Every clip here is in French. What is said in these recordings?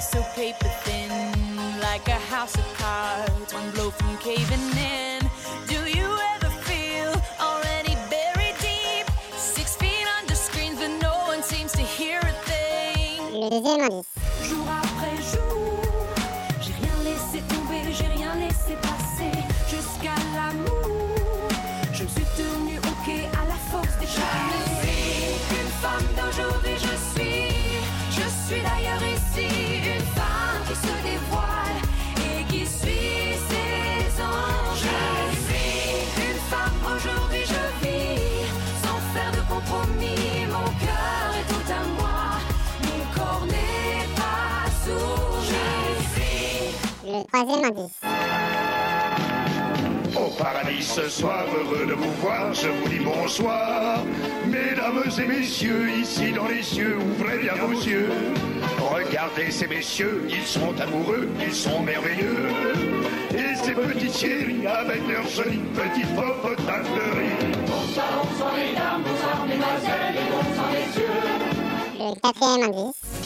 feel so paper thin, like a house of cards, one blow from caving in? Do you ever feel already buried deep, six feet under screens, but no one seems to hear a thing? Le troisième indice. Au paradis ce soir, heureux de vous voir, je vous dis bonsoir. Mesdames et messieurs, ici dans les cieux, ouvrez bien vos yeux. Regardez ces messieurs, ils sont amoureux, ils sont merveilleux. Et ces petites chéries avec leurs jolies petites popotins de riz. Le quatrième indice.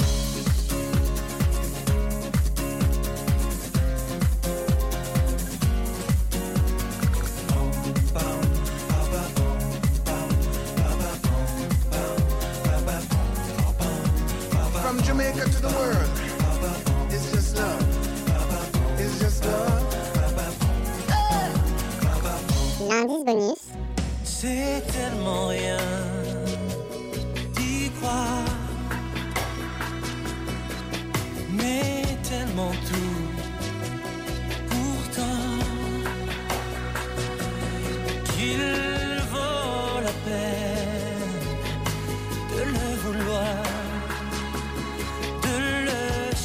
Jamaica to the world, it's just love. It's just love.